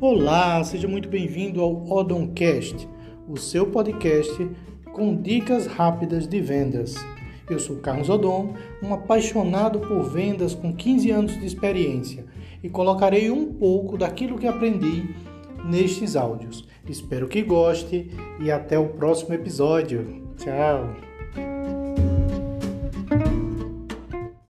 Olá, seja muito bem-vindo ao Odoncast, o seu podcast com dicas rápidas de vendas. Eu sou Carlos Odon, um apaixonado por vendas com 15 anos de experiência e colocarei um pouco daquilo que aprendi nestes áudios. Espero que goste e até o próximo episódio. Tchau!